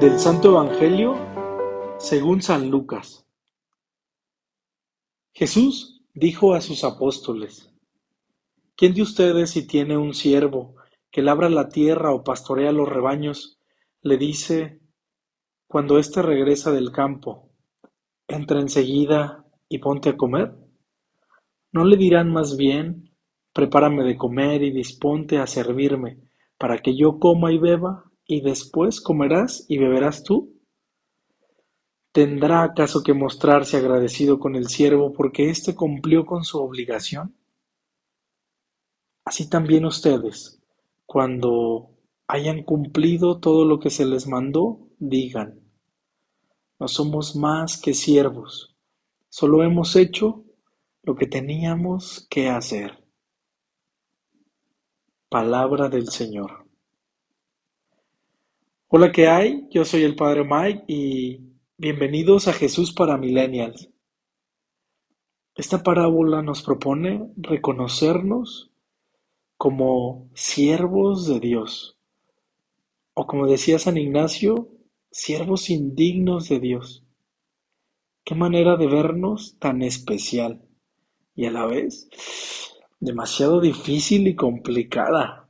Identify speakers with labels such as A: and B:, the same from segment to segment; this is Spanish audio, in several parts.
A: Del Santo Evangelio según San Lucas. Jesús dijo a sus apóstoles, ¿quién de ustedes si tiene un siervo que labra la tierra o pastorea los rebaños, le dice, cuando éste regresa del campo, entra enseguida y ponte a comer? ¿No le dirán más bien, prepárame de comer y disponte a servirme, para que yo coma y beba? ¿Y después comerás y beberás tú? ¿Tendrá acaso que mostrarse agradecido con el siervo porque éste cumplió con su obligación? Así también ustedes, cuando hayan cumplido todo lo que se les mandó, digan, no somos más que siervos, solo hemos hecho lo que teníamos que hacer. Palabra del Señor. Hola, ¿qué hay? Yo soy el Padre Mike y bienvenidos a Jesús para Millennials. Esta parábola nos propone reconocernos como siervos de Dios, o como decía San Ignacio, siervos indignos de Dios. Qué manera de vernos tan especial y a la vez demasiado difícil y complicada.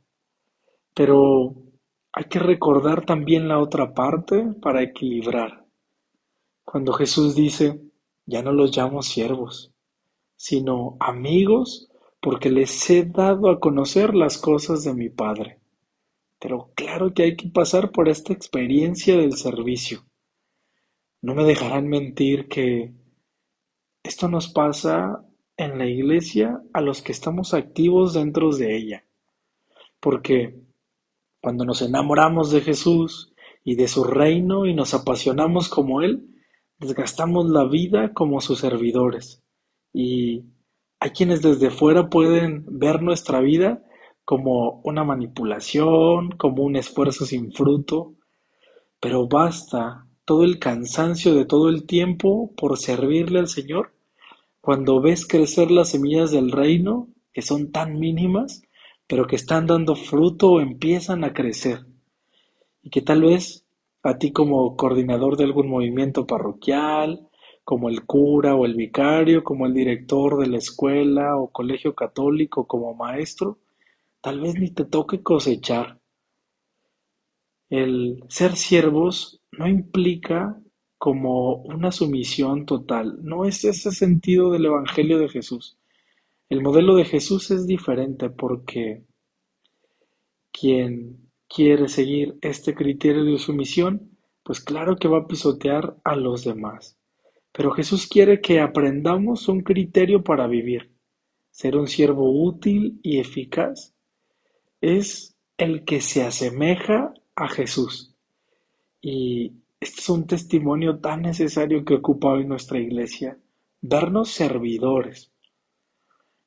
A: Pero hay que recordar también la otra parte para equilibrar. Cuando Jesús dice, ya no los llamo siervos, sino amigos porque les he dado a conocer las cosas de mi Padre. Pero claro que hay que pasar por esta experiencia del servicio. No me dejarán mentir que esto nos pasa en la iglesia a los que estamos activos dentro de ella. Porque cuando nos enamoramos de Jesús y de su reino y nos apasionamos como Él, desgastamos la vida como sus servidores. Y hay quienes desde fuera pueden ver nuestra vida como una manipulación, como un esfuerzo sin fruto, pero basta todo el cansancio de todo el tiempo por servirle al Señor cuando ves crecer las semillas del reino, que son tan mínimas, pero que están dando fruto o empiezan a crecer. Y que tal vez a ti como coordinador de algún movimiento parroquial, como el cura o el vicario, como el director de la escuela o colegio católico, como maestro, tal vez ni te toque cosechar. El ser siervos no implica como una sumisión total, no es ese sentido del Evangelio de Jesús. El modelo de Jesús es diferente porque quien quiere seguir este criterio de sumisión, pues claro que va a pisotear a los demás. Pero Jesús quiere que aprendamos un criterio para vivir. Ser un siervo útil y eficaz es el que se asemeja a Jesús. Y este es un testimonio tan necesario que ocupa hoy nuestra iglesia, darnos servidores.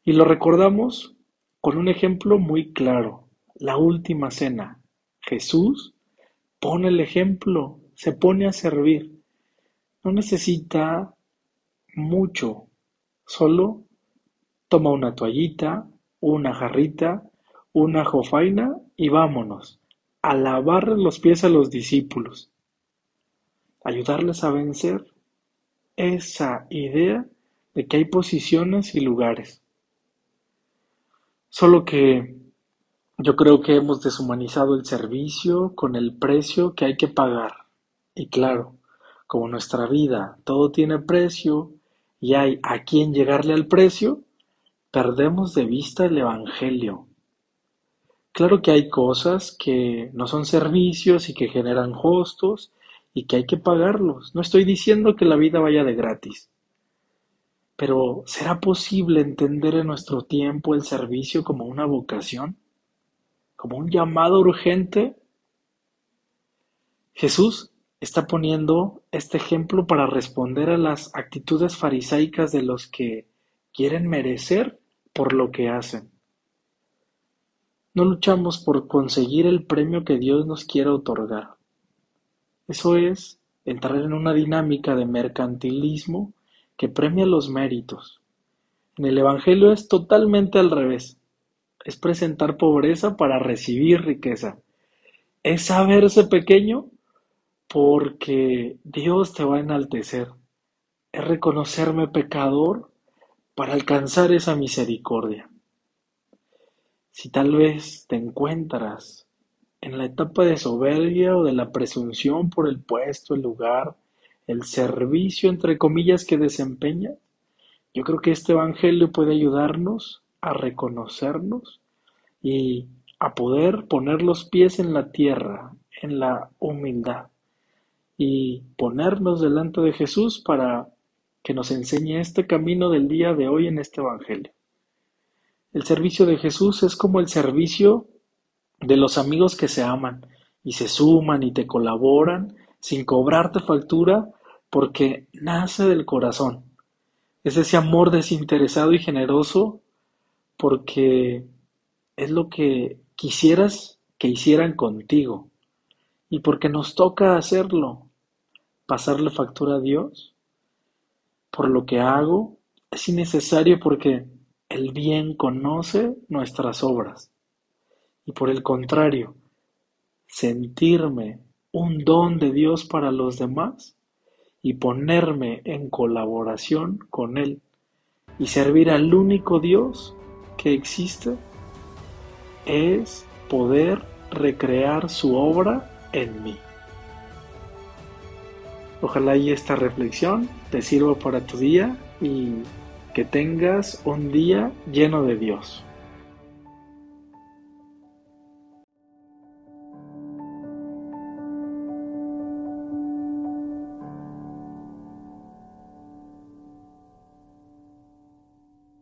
A: Y lo recordamos con un ejemplo muy claro, la última cena. Jesús pone el ejemplo, se pone a servir. No necesita mucho, solo toma una toallita, una jarrita, una jofaina y vámonos a lavar los pies a los discípulos. Ayudarles a vencer esa idea de que hay posiciones y lugares. Solo que yo creo que hemos deshumanizado el servicio con el precio que hay que pagar. Y claro, como nuestra vida todo tiene precio y hay a quien llegarle al precio, perdemos de vista el Evangelio. Claro que hay cosas que no son servicios y que generan costos y que hay que pagarlos. No estoy diciendo que la vida vaya de gratis. Pero ¿será posible entender en nuestro tiempo el servicio como una vocación? ¿Como un llamado urgente? Jesús está poniendo este ejemplo para responder a las actitudes farisaicas de los que quieren merecer por lo que hacen. No luchamos por conseguir el premio que Dios nos quiere otorgar. Eso es entrar en una dinámica de mercantilismo que premia los méritos. En el Evangelio es totalmente al revés. es presentar pobreza para recibir riqueza. Es saberse pequeño porque Dios te va a enaltecer. Es reconocerme pecador para alcanzar esa misericordia. Si tal vez te encuentras en la etapa de soberbia o de la presunción por el puesto, el lugar, el servicio, entre comillas, que desempeña, yo creo que este Evangelio puede ayudarnos a reconocernos y a poder poner los pies en la tierra, en la humildad y ponernos delante de Jesús para que nos enseñe este camino del día de hoy en este Evangelio. El servicio de Jesús es como el servicio de los amigos que se aman y se suman y te colaboran sin cobrarte factura porque nace del corazón. Es ese amor desinteresado y generoso porque es lo que quisieras que hicieran contigo y porque nos toca hacerlo, pasarle factura a Dios por lo que hago es innecesario porque el bien conoce nuestras obras y por el contrario, sentirme un don de Dios para los demás y ponerme en colaboración con Él y servir al único Dios que existe es poder recrear su obra en mí. Ojalá y esta reflexión te sirva para tu día y que tengas un día lleno de Dios.